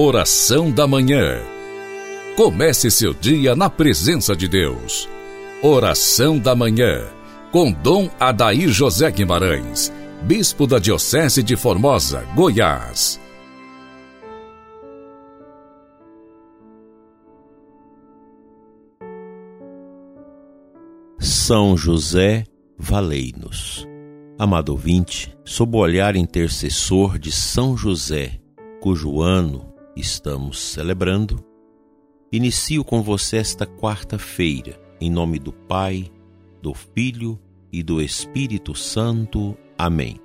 Oração da Manhã. Comece seu dia na presença de Deus. Oração da Manhã. Com Dom Adair José Guimarães, Bispo da Diocese de Formosa, Goiás. São José, valei-nos. Amado ouvinte, sob o olhar intercessor de São José, cujo ano estamos celebrando, inicio com você esta quarta-feira, em nome do Pai, do Filho e do Espírito Santo. Amém.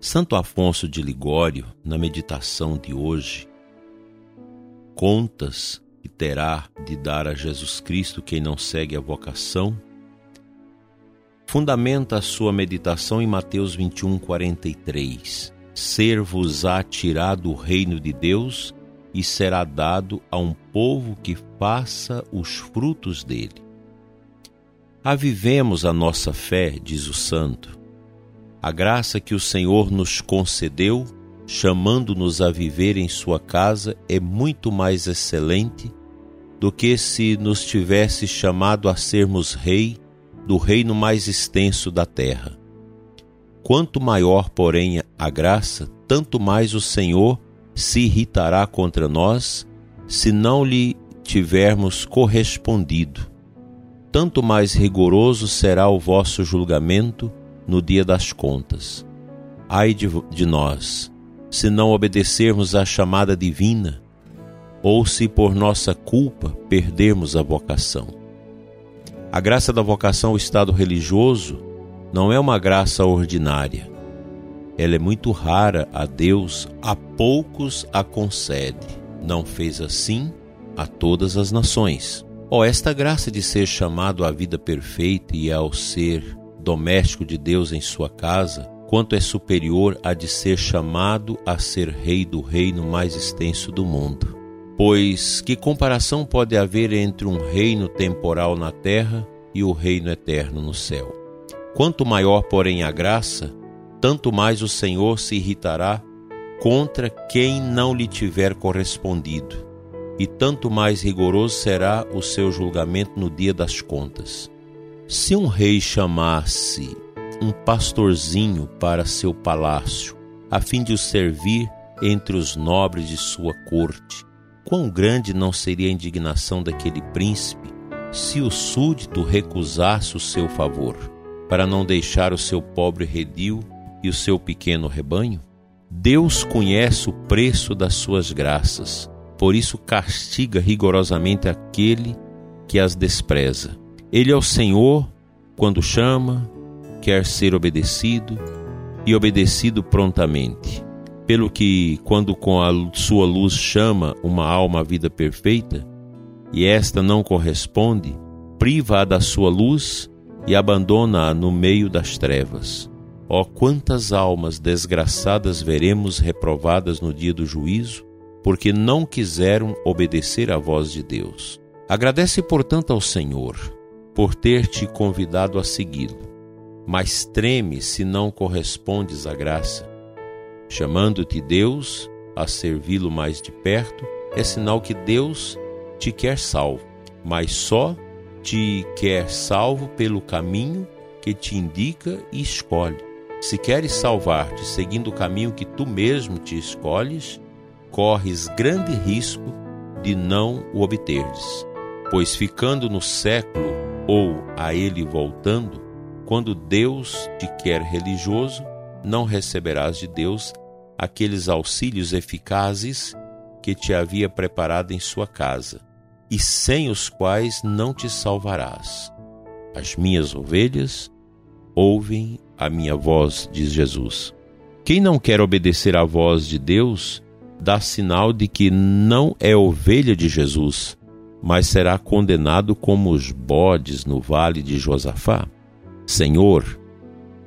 Santo Afonso de Ligório, na meditação de hoje, contas que terá de dar a Jesus Cristo quem não segue a vocação, fundamenta a sua meditação em Mateus 21, 43. Ser-vos-á tirado o reino de Deus e será dado a um povo que faça os frutos dele. Avivemos a nossa fé, diz o santo. A graça que o Senhor nos concedeu, chamando-nos a viver em sua casa, é muito mais excelente do que se nos tivesse chamado a sermos rei do reino mais extenso da terra. Quanto maior, porém, a graça, tanto mais o Senhor se irritará contra nós se não lhe tivermos correspondido. Tanto mais rigoroso será o vosso julgamento no dia das contas. Ai de, de nós, se não obedecermos à chamada divina, ou se por nossa culpa perdermos a vocação. A graça da vocação ao estado religioso não é uma graça ordinária ela é muito rara a Deus, a poucos a concede. Não fez assim a todas as nações. Oh, esta graça de ser chamado à vida perfeita e ao ser doméstico de Deus em sua casa, quanto é superior a de ser chamado a ser rei do reino mais extenso do mundo. Pois que comparação pode haver entre um reino temporal na terra e o reino eterno no céu? Quanto maior, porém, a graça, tanto mais o Senhor se irritará contra quem não lhe tiver correspondido, e tanto mais rigoroso será o seu julgamento no dia das contas. Se um rei chamasse um pastorzinho para seu palácio, a fim de o servir entre os nobres de sua corte, quão grande não seria a indignação daquele príncipe se o súdito recusasse o seu favor, para não deixar o seu pobre redil e o seu pequeno rebanho? Deus conhece o preço das suas graças, por isso castiga rigorosamente aquele que as despreza. Ele é o Senhor quando chama, quer ser obedecido e obedecido prontamente. Pelo que, quando com a sua luz chama uma alma à vida perfeita, e esta não corresponde, priva-a da sua luz e abandona-a no meio das trevas. Ó, oh, quantas almas desgraçadas veremos reprovadas no dia do juízo, porque não quiseram obedecer à voz de Deus. Agradece, portanto, ao Senhor por ter te convidado a segui-lo, mas treme se não correspondes à graça. Chamando-te Deus a servi-lo mais de perto, é sinal que Deus te quer salvo, mas só te quer salvo pelo caminho que te indica e escolhe. Se queres salvar-te seguindo o caminho que tu mesmo te escolhes, corres grande risco de não o obteres. Pois ficando no século ou a ele voltando, quando Deus te quer religioso, não receberás de Deus aqueles auxílios eficazes que te havia preparado em sua casa, e sem os quais não te salvarás. As minhas ovelhas ouvem a minha voz, diz Jesus. Quem não quer obedecer à voz de Deus, dá sinal de que não é ovelha de Jesus, mas será condenado como os bodes no vale de Josafá. Senhor,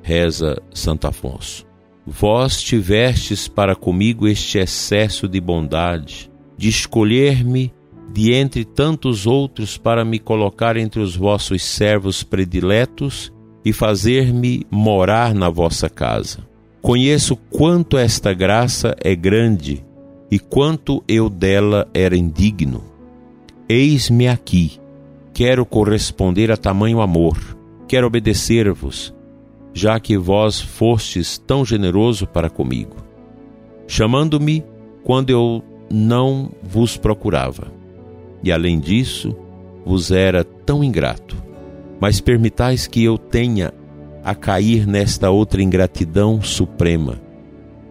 reza Santo Afonso, vós tivestes para comigo este excesso de bondade, de escolher-me de entre tantos outros para me colocar entre os vossos servos prediletos e fazer-me morar na vossa casa. Conheço quanto esta graça é grande e quanto eu dela era indigno. Eis-me aqui, quero corresponder a tamanho amor, quero obedecer-vos, já que vós fostes tão generoso para comigo, chamando-me quando eu não vos procurava. E além disso, vos era tão ingrato. Mas permitais que eu tenha a cair nesta outra ingratidão suprema,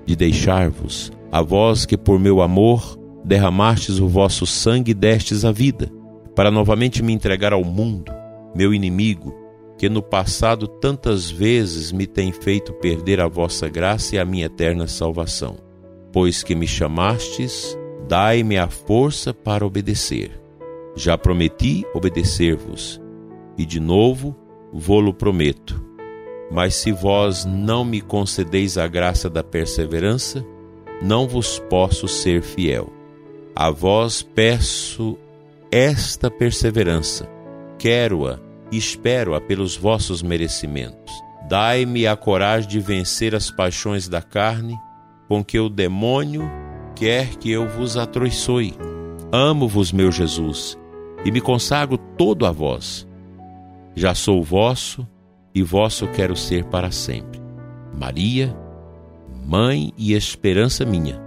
de deixar-vos, a vós que por meu amor derramastes o vosso sangue e destes a vida, para novamente me entregar ao mundo, meu inimigo, que no passado tantas vezes me tem feito perder a vossa graça e a minha eterna salvação. Pois que me chamastes, dai-me a força para obedecer. Já prometi obedecer-vos, e de novo vô-lo prometo. Mas se vós não me concedeis a graça da perseverança, não vos posso ser fiel. A vós peço esta perseverança. Quero-a e espero-a pelos vossos merecimentos. Dai-me a coragem de vencer as paixões da carne, com que o demônio quer que eu vos atroiçoe. Amo-vos, meu Jesus, e me consagro todo a vós. Já sou vosso e vosso quero ser para sempre. Maria, mãe e esperança minha,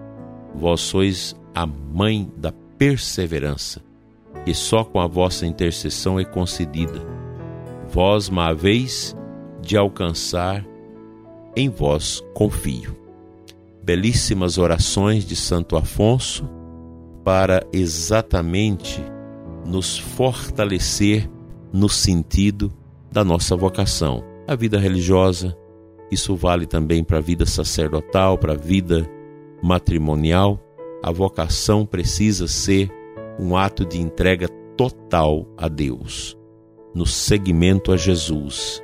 vós sois a mãe da perseverança, e só com a vossa intercessão é concedida. Vós me haveis de alcançar, em vós confio. Belíssimas orações de Santo Afonso para exatamente nos fortalecer no sentido da nossa vocação. A vida religiosa, isso vale também para a vida sacerdotal, para a vida matrimonial. A vocação precisa ser um ato de entrega total a Deus, no seguimento a Jesus,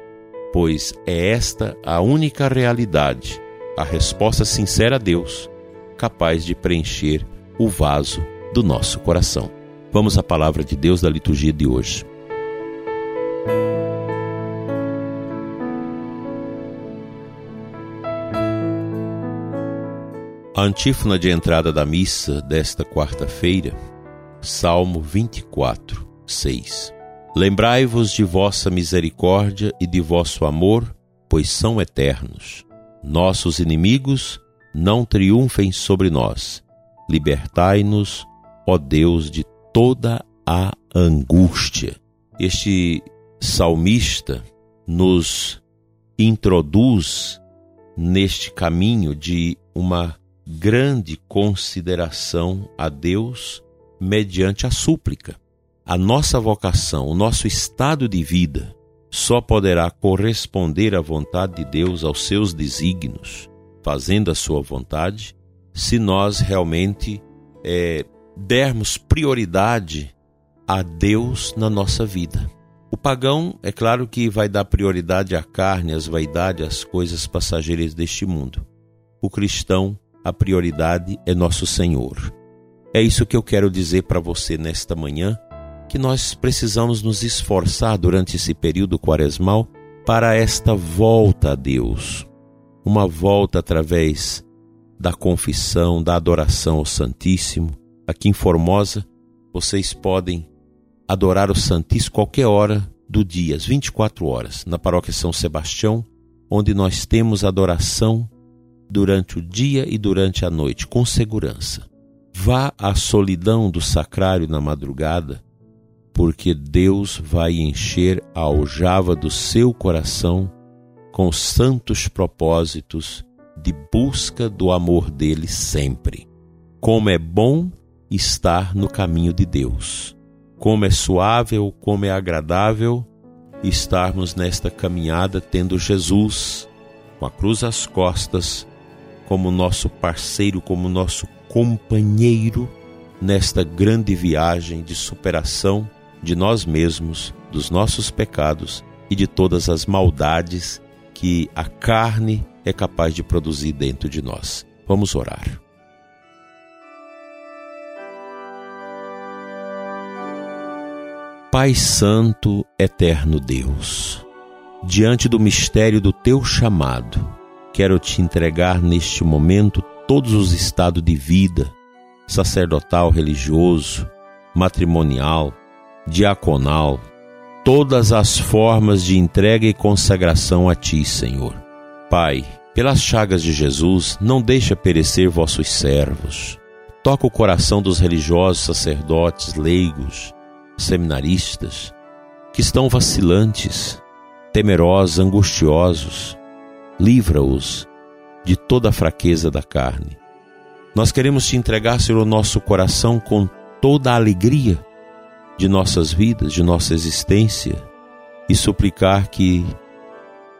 pois é esta a única realidade, a resposta sincera a Deus, capaz de preencher o vaso do nosso coração. Vamos à palavra de Deus da liturgia de hoje. A antífona de entrada da missa desta quarta-feira, Salmo 24, 6. Lembrai-vos de vossa misericórdia e de vosso amor, pois são eternos. Nossos inimigos não triunfem sobre nós. Libertai-nos, ó Deus, de toda a angústia. Este salmista nos introduz neste caminho de uma grande consideração a Deus mediante a súplica. A nossa vocação, o nosso estado de vida, só poderá corresponder à vontade de Deus, aos seus desígnios, fazendo a sua vontade, se nós realmente é, dermos prioridade a Deus na nossa vida. O pagão, é claro que vai dar prioridade à carne, às vaidades, às coisas passageiras deste mundo. O cristão a prioridade é nosso Senhor. É isso que eu quero dizer para você nesta manhã, que nós precisamos nos esforçar durante esse período quaresmal para esta volta a Deus. Uma volta através da confissão, da adoração ao Santíssimo. Aqui em Formosa, vocês podem adorar o Santíssimo qualquer hora do dia, às 24 horas, na paróquia São Sebastião, onde nós temos adoração durante o dia e durante a noite, com segurança. Vá à solidão do sacrário na madrugada, porque Deus vai encher a aljava do seu coração com santos propósitos de busca do amor dele sempre. Como é bom estar no caminho de Deus. Como é suável, como é agradável estarmos nesta caminhada tendo Jesus com a cruz às costas como nosso parceiro, como nosso companheiro nesta grande viagem de superação de nós mesmos, dos nossos pecados e de todas as maldades que a carne é capaz de produzir dentro de nós. Vamos orar. Pai Santo, eterno Deus, diante do mistério do teu chamado, quero te entregar neste momento todos os estados de vida, sacerdotal, religioso, matrimonial, diaconal, todas as formas de entrega e consagração a Ti, Senhor. Pai, pelas chagas de Jesus, não deixa perecer vossos servos. Toca o coração dos religiosos, sacerdotes, leigos, seminaristas, que estão vacilantes, temerosos, angustiosos. Livra-os de toda a fraqueza da carne. Nós queremos te entregar, Senhor, o nosso coração com toda a alegria de nossas vidas, de nossa existência, e suplicar que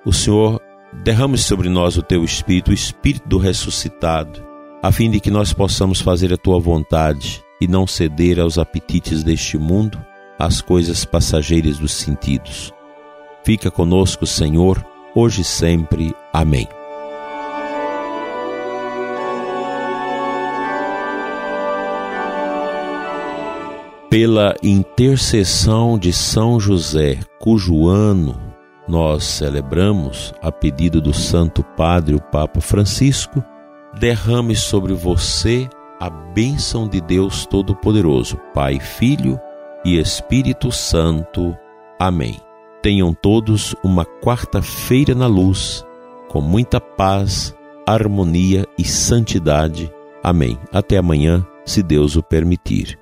o Senhor derrame sobre nós o teu Espírito, o Espírito do ressuscitado, a fim de que nós possamos fazer a tua vontade e não ceder aos apetites deste mundo, às coisas passageiras dos sentidos. Fica conosco, Senhor, hoje e sempre. Amém. Pela intercessão de São José, cujo ano nós celebramos a pedido do Santo Padre, o Papa Francisco, derrame sobre você a bênção de Deus Todo-Poderoso, Pai, Filho e Espírito Santo. Amém. Tenham todos uma quarta-feira na luz, com muita paz, harmonia e santidade. Amém. Até amanhã, se Deus o permitir.